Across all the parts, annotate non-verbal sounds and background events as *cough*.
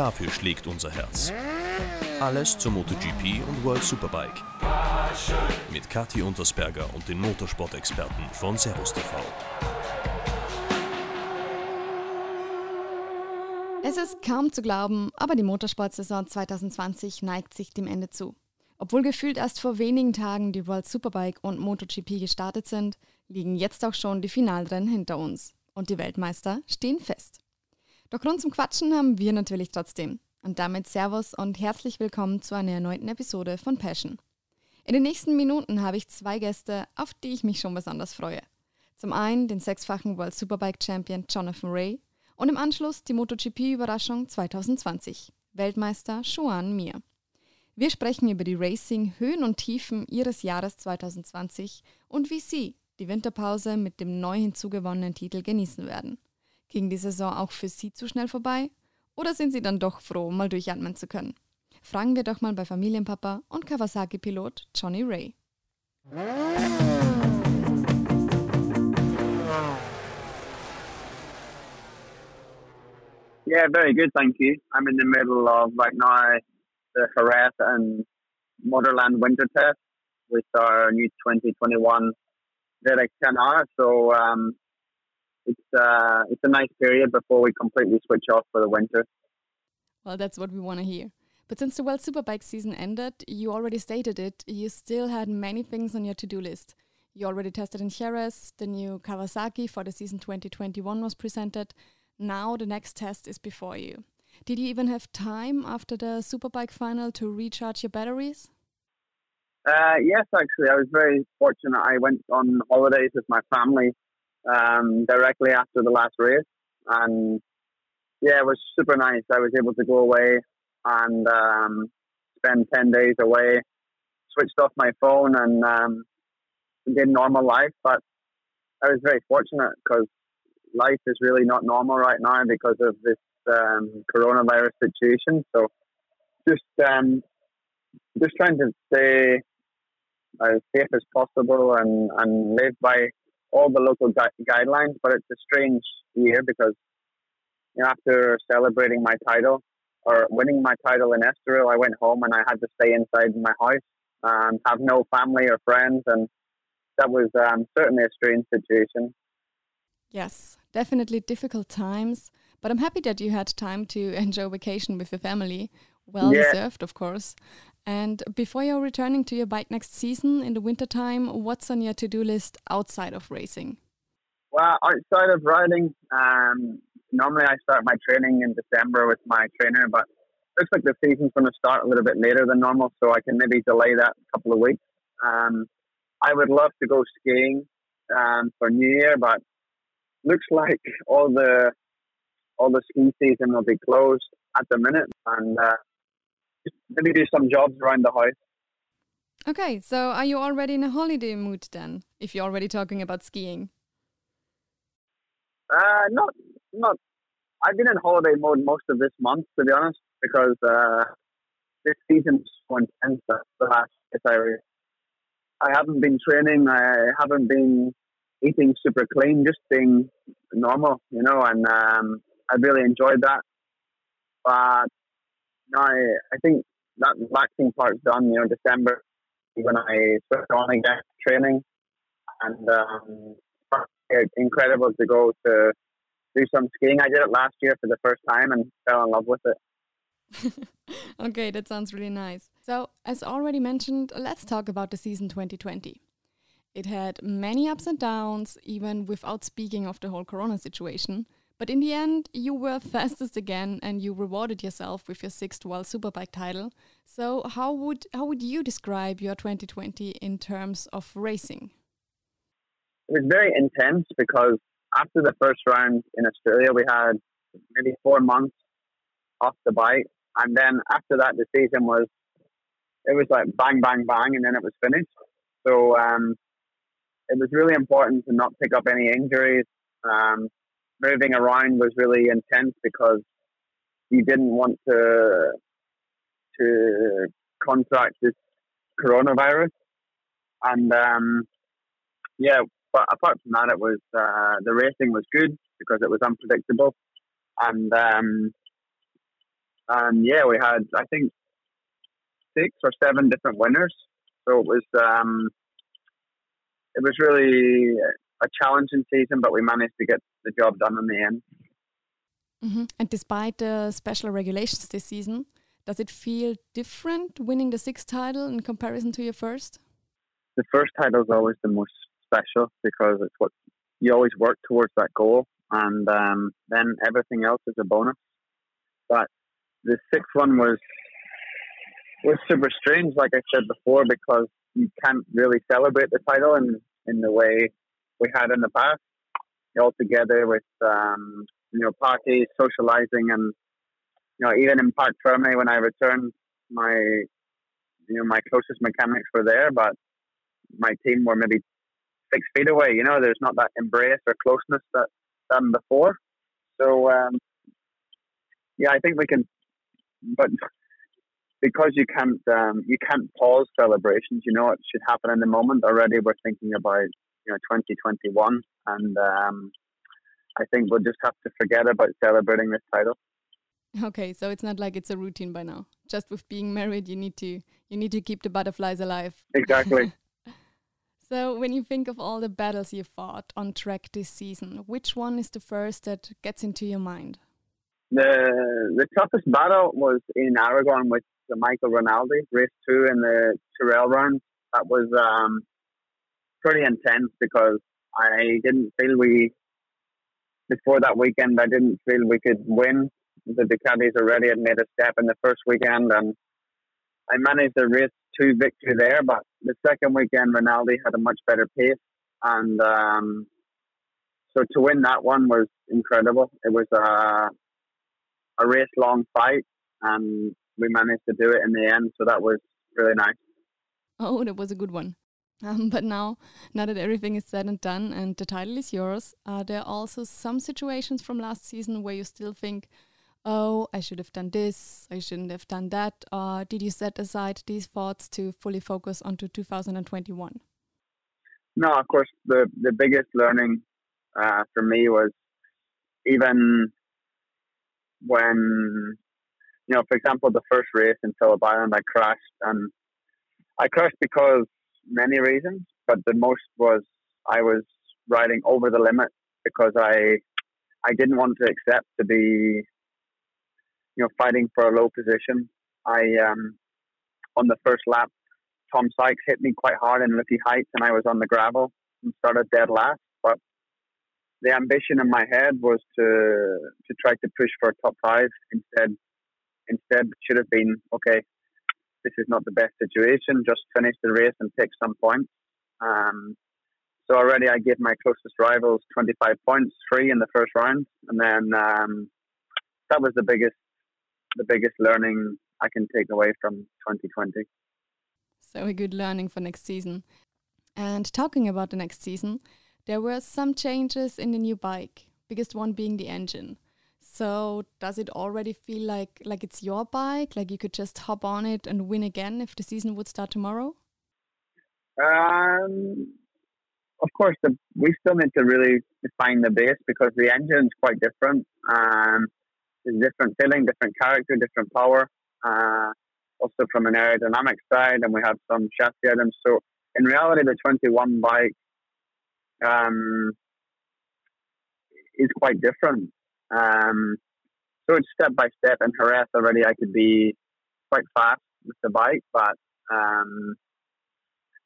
Dafür schlägt unser Herz. Alles zur MotoGP und World Superbike. Mit Kathi Untersberger und den Motorsport-Experten von Servus TV. Es ist kaum zu glauben, aber die Motorsportsaison 2020 neigt sich dem Ende zu. Obwohl gefühlt erst vor wenigen Tagen die World Superbike und MotoGP gestartet sind, liegen jetzt auch schon die Finalrennen hinter uns. Und die Weltmeister stehen fest. Doch Grund zum Quatschen haben wir natürlich trotzdem. Und damit Servus und herzlich willkommen zu einer erneuten Episode von Passion. In den nächsten Minuten habe ich zwei Gäste, auf die ich mich schon besonders freue. Zum einen den sechsfachen World Superbike Champion Jonathan Ray und im Anschluss die MotoGP-Überraschung 2020, Weltmeister Juan Mir. Wir sprechen über die Racing-Höhen und Tiefen ihres Jahres 2020 und wie sie die Winterpause mit dem neu hinzugewonnenen Titel genießen werden. Ging die Saison auch für Sie zu schnell vorbei? Oder sind Sie dann doch froh, mal durchatmen zu können? Fragen wir doch mal bei Familienpapa und Kawasaki-Pilot Johnny Ray. Yeah, very good, thank you. I'm in the middle of right now the Jerez and Motorland Winter Test with our new 2021 Direccionar. So um, it's uh, it's a nice period before we completely switch off for the winter. Well, that's what we want to hear. But since the World Superbike season ended, you already stated it, you still had many things on your to do list. You already tested in Jerez, the new Kawasaki for the season 2021 was presented. Now the next test is before you. Did you even have time after the Superbike final to recharge your batteries? Uh, yes, actually, I was very fortunate. I went on holidays with my family um, directly after the last race. And yeah, it was super nice. I was able to go away and um, spend 10 days away, switched off my phone and um, did normal life. But I was very fortunate because life is really not normal right now because of this um, coronavirus situation. So just um, just trying to stay as safe as possible and, and live by all the local gui- guidelines, but it's a strange year because you know, after celebrating my title or winning my title in Estoril, I went home and I had to stay inside my house and have no family or friends, and that was um, certainly a strange situation. Yes, definitely difficult times, but I'm happy that you had time to *laughs* enjoy vacation with your family. Well yeah. deserved, of course. And before you're returning to your bike next season in the wintertime, what's on your to do list outside of racing? Well, outside of riding, um, normally I start my training in December with my trainer, but looks like the season's going to start a little bit later than normal, so I can maybe delay that a couple of weeks. Um, I would love to go skiing um, for New Year, but looks like all the all the ski season will be closed at the minute, and uh, maybe do some jobs around the house. Okay, so are you already in a holiday mood then? If you're already talking about skiing. Uh, not, not. I've been in holiday mode most of this month, to be honest, because uh, this season is so intense. The last I, I haven't been training. I haven't been eating super clean, just being normal, you know, and um, I really enjoyed that. But no, I, I think that relaxing part's done. You know, December when I switch on again training, and um, it's incredible to go to do some skiing. I did it last year for the first time and fell in love with it. *laughs* okay, that sounds really nice. So, as already mentioned, let's talk about the season 2020. It had many ups and downs, even without speaking of the whole corona situation. But in the end, you were *laughs* fastest again and you rewarded yourself with your sixth World Superbike title. So how would how would you describe your 2020 in terms of racing? It was very intense because after the first round in Australia, we had maybe four months off the bike, and then after that, the season was it was like bang, bang, bang, and then it was finished. So um, it was really important to not pick up any injuries. Um, moving around was really intense because you didn't want to to contract this coronavirus, and um, yeah. But apart from that, it was uh, the racing was good because it was unpredictable, and um, and yeah, we had I think six or seven different winners. So it was um, it was really a challenging season, but we managed to get the job done in the end. Mm-hmm. And despite the special regulations this season, does it feel different winning the sixth title in comparison to your first? The first title is always the most special because it's what you always work towards that goal, and um, then everything else is a bonus. But the sixth one was was super strange, like I said before, because you can't really celebrate the title in in the way we had in the past. All together with um, you know parties, socializing, and you know even in Parc Ferme when I returned, my you know my closest mechanics were there, but my team were maybe six feet away. You know, there's not that embrace or closeness that done before. So um, yeah, I think we can, but because you can't um, you can't pause celebrations. You know, it should happen in the moment. Already, we're thinking about you know 2021, and um, I think we'll just have to forget about celebrating this title. Okay, so it's not like it's a routine by now. Just with being married, you need to you need to keep the butterflies alive. Exactly. *laughs* so when you think of all the battles you fought on track this season, which one is the first that gets into your mind? The the toughest battle was in Aragon with the Michael Rinaldi race two in the Teruel round. That was um, pretty intense because I didn't feel we before that weekend. I didn't feel we could win. The Ducatis already had made a step in the first weekend, and I managed a race two victory there. But the second weekend, Rinaldi had a much better pace, and um, so to win that one was incredible. It was a a race long fight, and we managed to do it in the end. So that was really nice. Oh, that was a good one. Um, but now, now that everything is said and done and the title is yours, are there also some situations from last season where you still think, oh, I should have done this, I shouldn't have done that? Or did you set aside these thoughts to fully focus onto 2021? No, of course, the, the biggest learning uh, for me was even when you know, for example, the first race in Phillip Island, I crashed, and I crashed because many reasons, but the most was I was riding over the limit because I I didn't want to accept to be you know fighting for a low position. I um, on the first lap, Tom Sykes hit me quite hard in Lukey Heights, and I was on the gravel and started dead last. But the ambition in my head was to to try to push for a top five instead instead should have been okay. This is not the best situation. Just finish the race and take some points. Um, so already I gave my closest rivals 25 points, three in the first round, and then um, that was the biggest the biggest learning I can take away from 2020. So a good learning for next season. And talking about the next season, there were some changes in the new bike. Biggest one being the engine. So does it already feel like like it's your bike? Like you could just hop on it and win again if the season would start tomorrow? Um, of course, the, we still need to really define the base because the engine is quite different. Um, different feeling, different character, different power. Uh, also from an aerodynamic side, and we have some chassis items. So in reality, the 21 bike um, is quite different. Um, so it's step by step. In Jerez already, I could be quite fast with the bike, but um,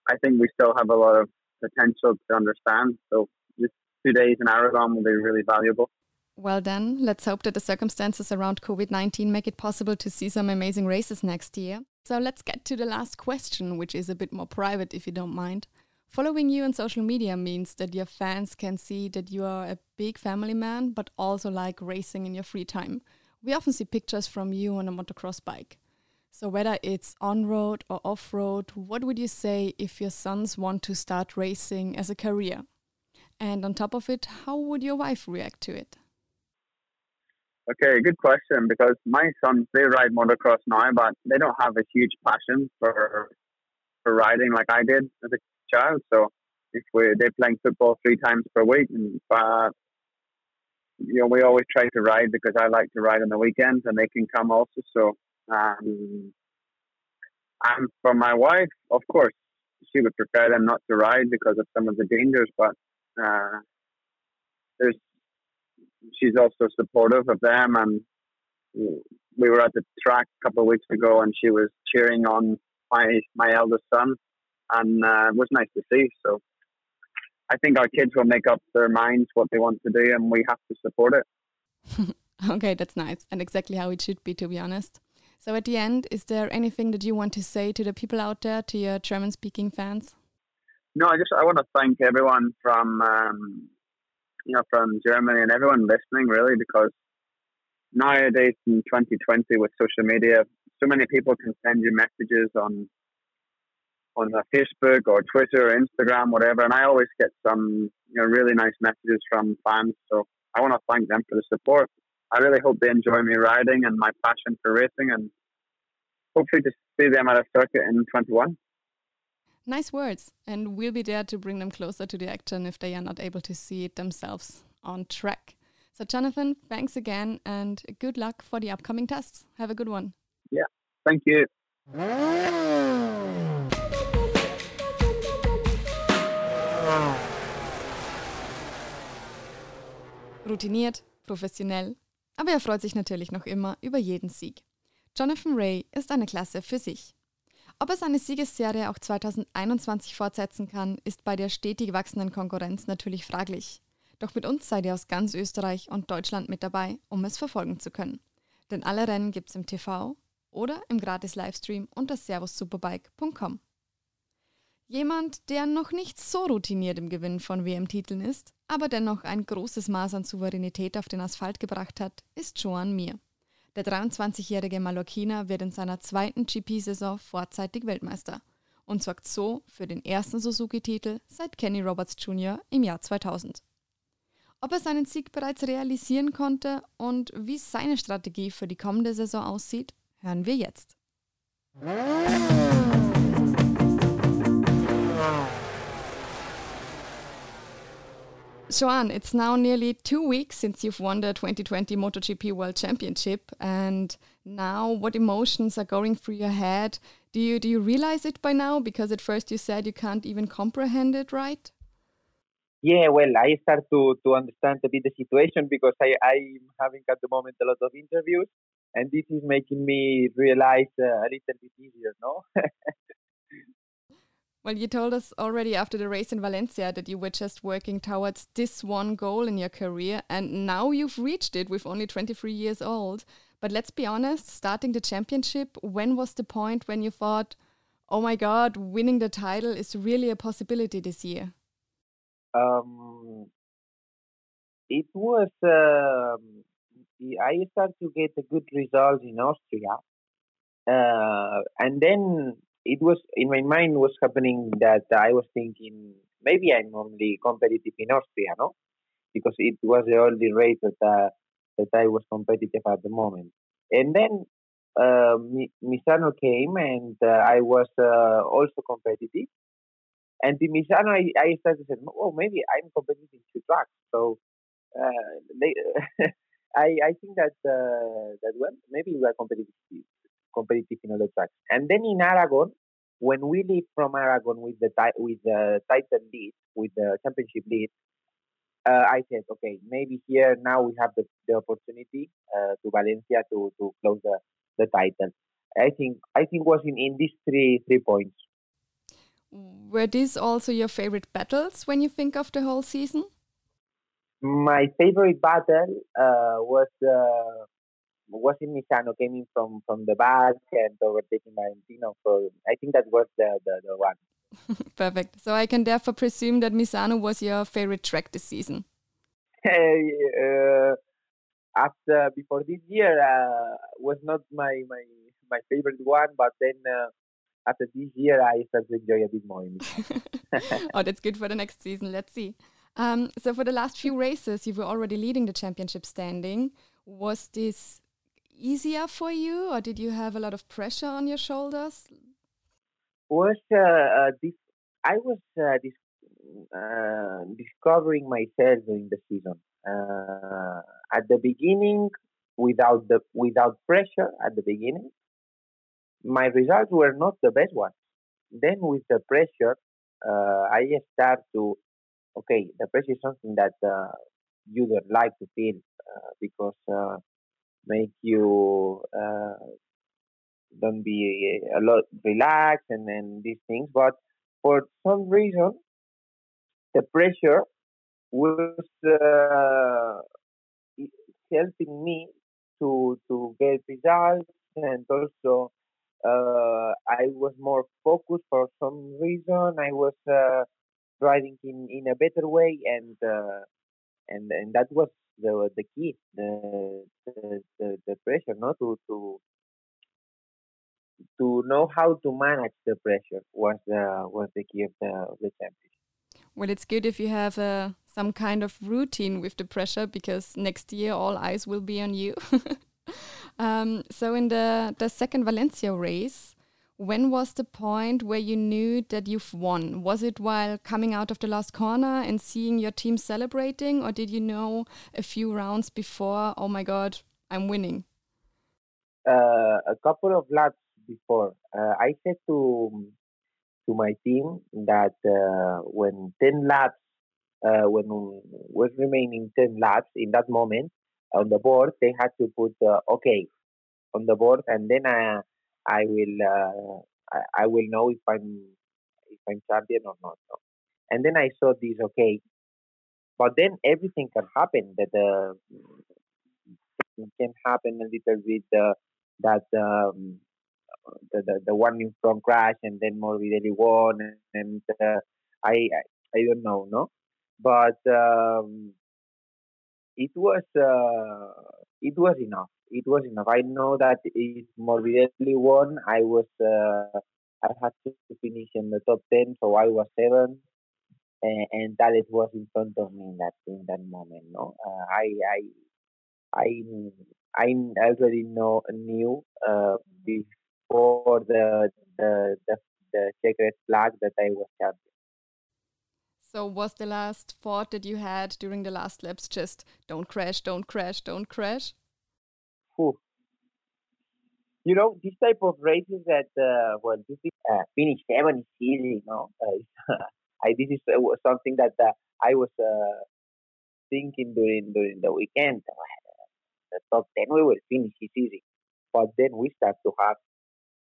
I think we still have a lot of potential to understand. So just two days in Aragon will be really valuable. Well, then, let's hope that the circumstances around COVID 19 make it possible to see some amazing races next year. So let's get to the last question, which is a bit more private if you don't mind. Following you on social media means that your fans can see that you are a big family man, but also like racing in your free time. We often see pictures from you on a motocross bike. So, whether it's on road or off road, what would you say if your sons want to start racing as a career? And on top of it, how would your wife react to it? Okay, good question. Because my sons they ride motocross now, but they don't have a huge passion for for riding like I did as a child. So if we they're playing football three times per week, and uh, you know, we always try to ride because I like to ride on the weekends and they can come also. So, um, and for my wife, of course, she would prefer them not to ride because of some of the dangers, but uh, there's she's also supportive of them. And we were at the track a couple of weeks ago, and she was cheering on my my eldest son, and uh, it was nice to see. So I think our kids will make up their minds what they want to do, and we have to support it. *laughs* okay, that's nice, and exactly how it should be, to be honest. So, at the end, is there anything that you want to say to the people out there, to your German-speaking fans? No, I just I want to thank everyone from um, you know from Germany and everyone listening, really, because nowadays in 2020 with social media, so many people can send you messages on on uh, Facebook or Twitter or Instagram, whatever. And I always get some you know really nice messages from fans. So I want to thank them for the support. I really hope they enjoy me riding and my passion for racing, and hopefully to see them at a circuit in 21. Nice words, and we'll be there to bring them closer to the action if they are not able to see it themselves on track. So, Jonathan, thanks again, and good luck for the upcoming tests. Have a good one. Yeah, thank you. Routiniert, professionell, aber er freut sich natürlich noch immer über jeden Sieg. Jonathan Ray ist eine Klasse für sich. Ob er seine Siegesserie auch 2021 fortsetzen kann, ist bei der stetig wachsenden Konkurrenz natürlich fraglich. Doch mit uns seid ihr aus ganz Österreich und Deutschland mit dabei, um es verfolgen zu können. Denn alle Rennen gibt's im TV oder im gratis Livestream unter servussuperbike.com. Jemand, der noch nicht so routiniert im Gewinn von WM-Titeln ist, aber dennoch ein großes Maß an Souveränität auf den Asphalt gebracht hat, ist Joan Mir. Der 23-jährige Mallorquiner wird in seiner zweiten GP-Saison vorzeitig Weltmeister und sorgt so für den ersten Suzuki-Titel seit Kenny Roberts Jr. im Jahr 2000. Ob er seinen Sieg bereits realisieren konnte und wie seine Strategie für die kommende Saison aussieht, hören wir jetzt. Joan, it's now nearly two weeks since you've won the 2020 MotoGP World Championship, and now what emotions are going through your head? Do you do you realize it by now? Because at first you said you can't even comprehend it, right? Yeah, well, I start to to understand a bit the situation because I I'm having at the moment a lot of interviews, and this is making me realize uh, a little bit easier, no? *laughs* Well, you told us already after the race in Valencia that you were just working towards this one goal in your career, and now you've reached it with only 23 years old. But let's be honest, starting the championship, when was the point when you thought, oh my God, winning the title is really a possibility this year? Um, it was, uh, I started to get a good result in Austria. Uh, and then it was in my mind was happening that I was thinking maybe I'm only competitive in Austria, no? Because it was the only race that uh, that I was competitive at the moment. And then uh, Misano came, and uh, I was uh, also competitive. And in Misano, I, I started to say, oh, maybe I'm competitive in two tracks. So uh, they, *laughs* I I think that uh, that well, maybe we are competitive competitive in other tracks. And then in Aragon, when we leave from Aragon with the with the title lead, with the championship lead, uh, I said, okay, maybe here now we have the, the opportunity uh, to Valencia to, to close the, the title. I think I think was in, in these three three points. Were these also your favorite battles when you think of the whole season? My favorite battle uh, was uh, was in Misano came in from from the back and overtaking Valentino. So I think that was the the, the one. *laughs* Perfect. So I can therefore presume that Misano was your favorite track this season. *laughs* uh, after before this year uh, was not my my my favorite one, but then uh, after this year I started to enjoy a bit more. *laughs* oh, that's good for the next season. Let's see. Um, so for the last few races, you were already leading the championship standing. Was this easier for you, or did you have a lot of pressure on your shoulders? Was uh, uh, this? I was uh, dis- uh, discovering myself during the season. Uh, at the beginning, without the without pressure at the beginning, my results were not the best ones. Then with the pressure, uh, I start to okay. The pressure is something that uh, you don't like to feel uh, because uh, make you uh, don't be a lot relaxed and then these things. But for some reason, the pressure was uh, helping me to to get results and also uh, I was more focused for some reason. I was uh, driving in, in a better way, and uh, and and that was the the key, the the, the, pressure, no, to to to know how to manage the pressure was the was the key of the of the championship. Well, it's good if you have uh, some kind of routine with the pressure because next year all eyes will be on you. *laughs* um, so, in the, the second Valencia race, when was the point where you knew that you've won? Was it while coming out of the last corner and seeing your team celebrating, or did you know a few rounds before, oh my God, I'm winning? Uh, a couple of laps before. Uh, I said to to my team that uh, when 10 laps, uh, when was remaining 10 laps in that moment on the board, they had to put uh, okay on the board, and then I, I will uh, I, I, will know if I'm if I'm champion or not. No? And then I saw this okay, but then everything can happen. That uh, can happen a little bit uh, that um, the, the, the one in front crash and then Morbidelli won and, and uh, I, I, I don't know no but um, it was uh, it was enough. It was enough. I know that if Morbidelli won. I was uh, I had to finish in the top 10 so I was 7 and, and that it was in front of me in that in that moment no? Uh, I I I I already know knew uh, for the the the, the checkered flag that I was champion. So was the last thought that you had during the last laps just don't crash, don't crash, don't crash? You know, this type of races that uh, well, this is, uh, finish seven is easy. You know, uh, *laughs* I, this is uh, something that uh, I was uh, thinking during during the weekend. The top ten we will finish is easy, but then we start to have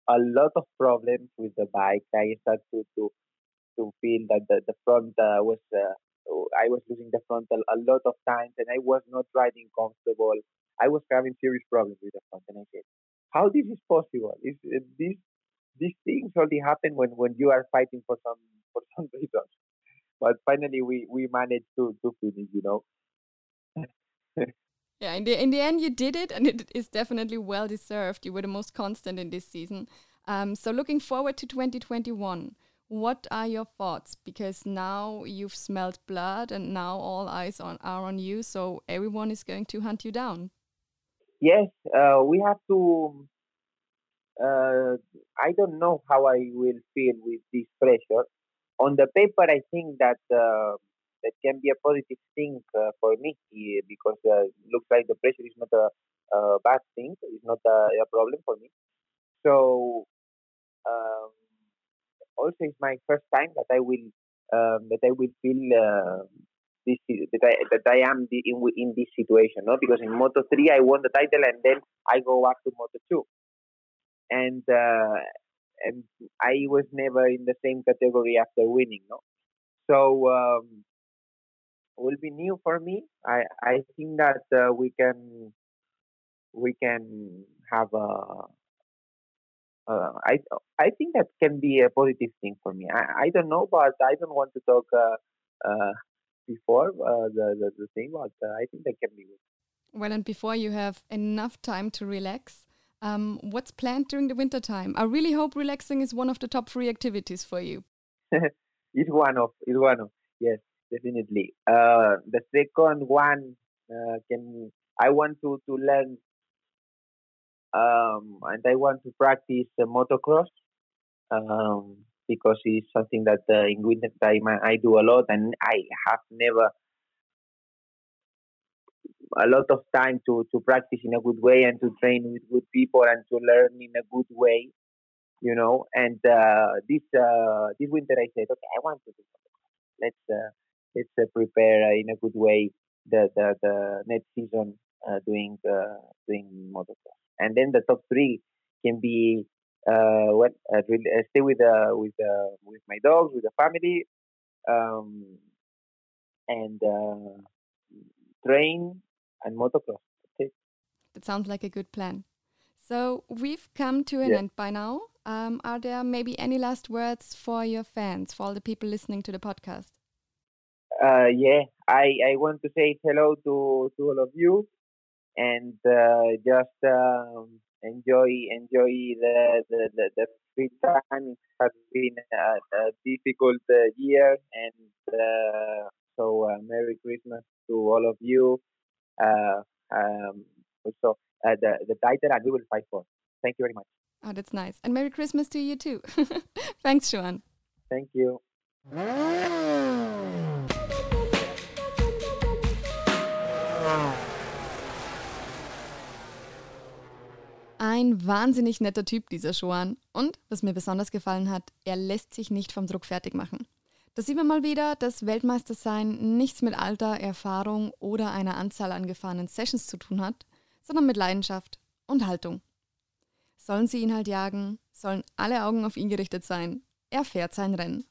a lot of problems with the bike. I started to to, to feel that the, the front uh, was uh, I was losing the frontal a lot of times, and I was not riding comfortable. I was having serious problems with the front, and I said, "How this is possible? Is uh, this these things only happen when when you are fighting for some for *laughs* some reason?" But finally, we we managed to to finish. You know. *laughs* Yeah, in the in the end, you did it, and it is definitely well deserved. You were the most constant in this season. Um, so, looking forward to 2021, what are your thoughts? Because now you've smelled blood, and now all eyes on are on you. So everyone is going to hunt you down. Yes, uh, we have to. Uh, I don't know how I will feel with this pressure. On the paper, I think that uh, that can be a positive thing uh, for me because uh, looks like the pressure is not a, a bad thing. It's not a, a problem for me. So um, also it's my first time that I will um, that I will feel uh, this that I that I am in in this situation, no? Because in Moto three I won the title and then I go back to Moto two, and uh, and I was never in the same category after winning, no. So um, will be new for me. I I think that uh, we can we can have a. Uh, I I think that can be a positive thing for me. I, I don't know, but I don't want to talk uh, uh, before uh, the, the, the thing, but uh, I think that can be good. Well, and before you have enough time to relax, um, what's planned during the winter time? I really hope relaxing is one of the top three activities for you. *laughs* it's one of it's one of yes definitely. Uh, the second one uh, can I want to to learn um, and I want to practice uh, motocross um, because it's something that uh, in winter time I, I, do a lot and I have never a lot of time to, to practice in a good way and to train with good people and to learn in a good way, you know. And uh, this uh, this winter, I said, okay, I want to do. Let's uh, let's uh, prepare in a good way the the, the next season doing doing motocross. And then the top three can be uh, what uh, really, uh, stay with uh, with uh, with my dogs, with the family, um, and uh, train and motocross. That sounds like a good plan. So we've come to an Yeah. end by now. Um, are there maybe any last words for your fans, for all the people listening to the podcast? Uh, yeah, I, I want to say hello to, to all of you and uh, just um, enjoy enjoy the, the, the, the free time. It has been a, a difficult uh, year, and uh, so uh, Merry Christmas to all of you. Uh, um, also, uh, the, the title, and we will fight for. Thank you very much. Oh, that's nice. And Merry Christmas to you too. *laughs* Thanks, Joan. Thank you. *laughs* Ein wahnsinnig netter Typ, dieser Joan. Und, was mir besonders gefallen hat, er lässt sich nicht vom Druck fertig machen. Da sieht man mal wieder, dass Weltmeistersein nichts mit Alter, Erfahrung oder einer Anzahl an gefahrenen Sessions zu tun hat, sondern mit Leidenschaft und Haltung. Sollen sie ihn halt jagen, sollen alle Augen auf ihn gerichtet sein. Er fährt sein Rennen.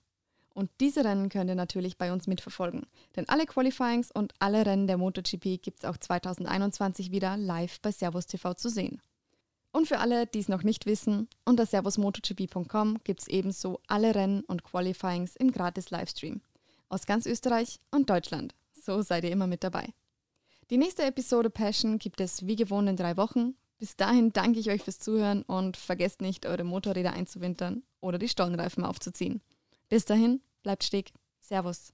Und diese Rennen könnt ihr natürlich bei uns mitverfolgen. Denn alle Qualifyings und alle Rennen der MotoGP gibt es auch 2021 wieder live bei Servus TV zu sehen. Und für alle, die es noch nicht wissen, unter servusmotogp.com gibt es ebenso alle Rennen und Qualifyings im gratis Livestream. Aus ganz Österreich und Deutschland. So seid ihr immer mit dabei. Die nächste Episode Passion gibt es wie gewohnt in drei Wochen. Bis dahin danke ich euch fürs Zuhören und vergesst nicht, eure Motorräder einzuwintern oder die Stollenreifen aufzuziehen. Bis dahin, bleibt stick. Servus.